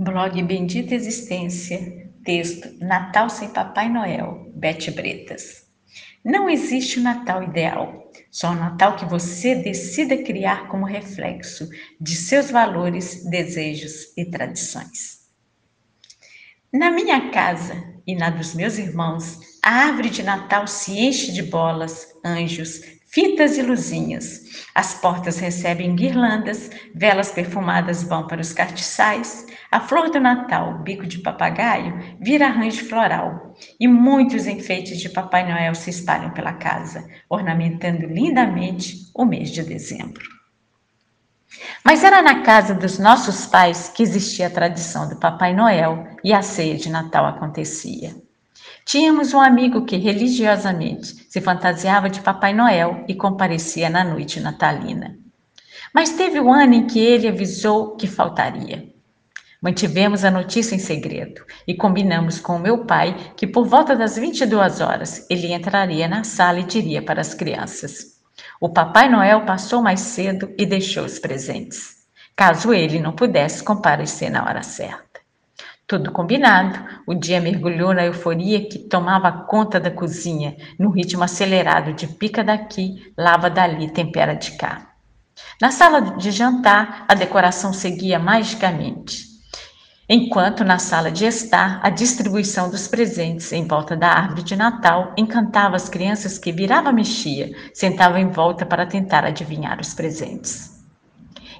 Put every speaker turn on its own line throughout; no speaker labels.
Blog Bendita Existência, texto Natal sem Papai Noel, Bete Bretas. Não existe o um Natal ideal, só o um Natal que você decida criar como reflexo de seus valores, desejos e tradições. Na minha casa e na dos meus irmãos, a árvore de Natal se enche de bolas, anjos, fitas e luzinhas. As portas recebem guirlandas, velas perfumadas vão para os cartiçais, a flor do Natal, bico de papagaio, vira arranjo floral, e muitos enfeites de Papai Noel se espalham pela casa, ornamentando lindamente o mês de dezembro. Mas era na casa dos nossos pais que existia a tradição do Papai Noel e a ceia de Natal acontecia. Tínhamos um amigo que religiosamente se fantasiava de Papai Noel e comparecia na noite natalina. Mas teve um ano em que ele avisou que faltaria. Mantivemos a notícia em segredo e combinamos com meu pai que por volta das 22 horas ele entraria na sala e diria para as crianças: O Papai Noel passou mais cedo e deixou os presentes, caso ele não pudesse comparecer na hora certa. Tudo combinado, o dia mergulhou na euforia que tomava conta da cozinha, no ritmo acelerado de pica daqui, lava dali, tempera de cá. Na sala de jantar, a decoração seguia magicamente. Enquanto na sala de estar, a distribuição dos presentes em volta da árvore de Natal encantava as crianças que virava mexia, sentavam em volta para tentar adivinhar os presentes.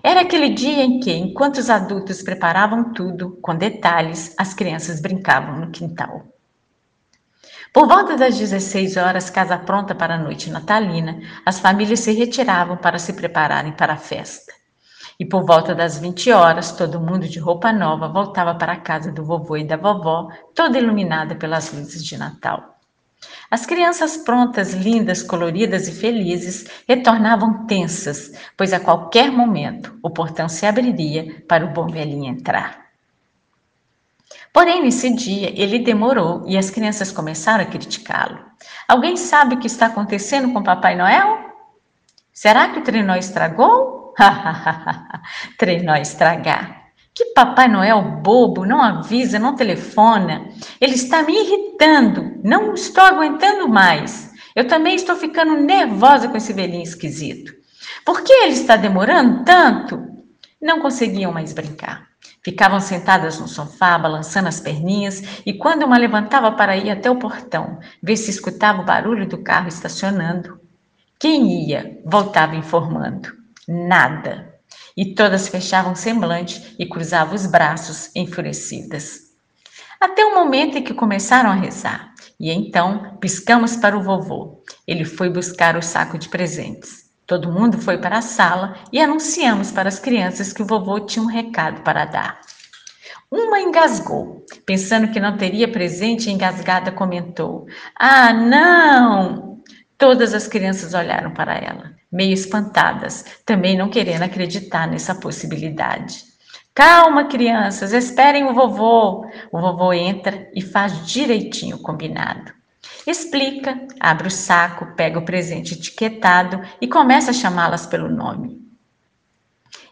Era aquele dia em que, enquanto os adultos preparavam tudo, com detalhes, as crianças brincavam no quintal. Por volta das 16 horas, casa pronta para a noite natalina, as famílias se retiravam para se prepararem para a festa. E por volta das 20 horas, todo mundo de roupa nova voltava para a casa do vovô e da vovó, toda iluminada pelas luzes de Natal. As crianças prontas, lindas, coloridas e felizes retornavam tensas, pois a qualquer momento o portão se abriria para o bom velhinho entrar. Porém, nesse dia, ele demorou e as crianças começaram a criticá-lo. Alguém sabe o que está acontecendo com Papai Noel? Será que o trenó estragou? trenó estragar. Que Papai Noel bobo, não avisa, não telefona. Ele está me irritando, não estou aguentando mais. Eu também estou ficando nervosa com esse velhinho esquisito. Por que ele está demorando tanto? Não conseguiam mais brincar. Ficavam sentadas no sofá, balançando as perninhas, e quando uma levantava para ir até o portão, ver se escutava o barulho do carro estacionando, quem ia voltava informando: nada e todas fechavam semblante e cruzavam os braços enfurecidas. Até o momento em que começaram a rezar, e então piscamos para o vovô. Ele foi buscar o saco de presentes. Todo mundo foi para a sala e anunciamos para as crianças que o vovô tinha um recado para dar. Uma engasgou, pensando que não teria presente, engasgada comentou: Ah, não! Todas as crianças olharam para ela meio espantadas, também não querendo acreditar nessa possibilidade. Calma, crianças, esperem o vovô. O vovô entra e faz direitinho o combinado. Explica, abre o saco, pega o presente etiquetado e começa a chamá-las pelo nome.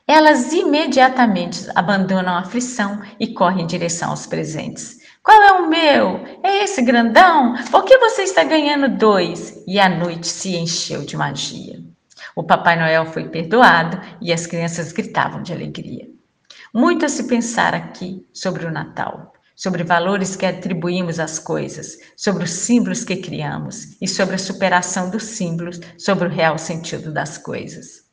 Elas imediatamente abandonam a aflição e correm em direção aos presentes. Qual é o meu? É esse grandão? Por que você está ganhando dois? E a noite se encheu de magia. O Papai Noel foi perdoado e as crianças gritavam de alegria. Muito a se pensar aqui sobre o Natal, sobre valores que atribuímos às coisas, sobre os símbolos que criamos e sobre a superação dos símbolos sobre o real sentido das coisas.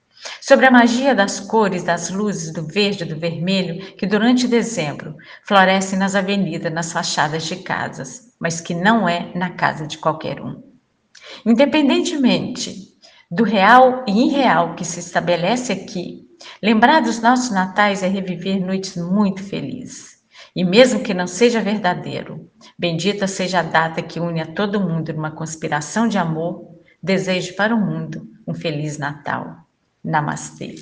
Sobre a magia das cores, das luzes, do verde, do vermelho, que durante dezembro florescem nas avenidas, nas fachadas de casas, mas que não é na casa de qualquer um. Independentemente do real e irreal que se estabelece aqui, lembrar dos nossos natais é reviver noites muito felizes. E mesmo que não seja verdadeiro, bendita seja a data que une a todo mundo numa conspiração de amor, desejo para o mundo um feliz Natal. Namastê.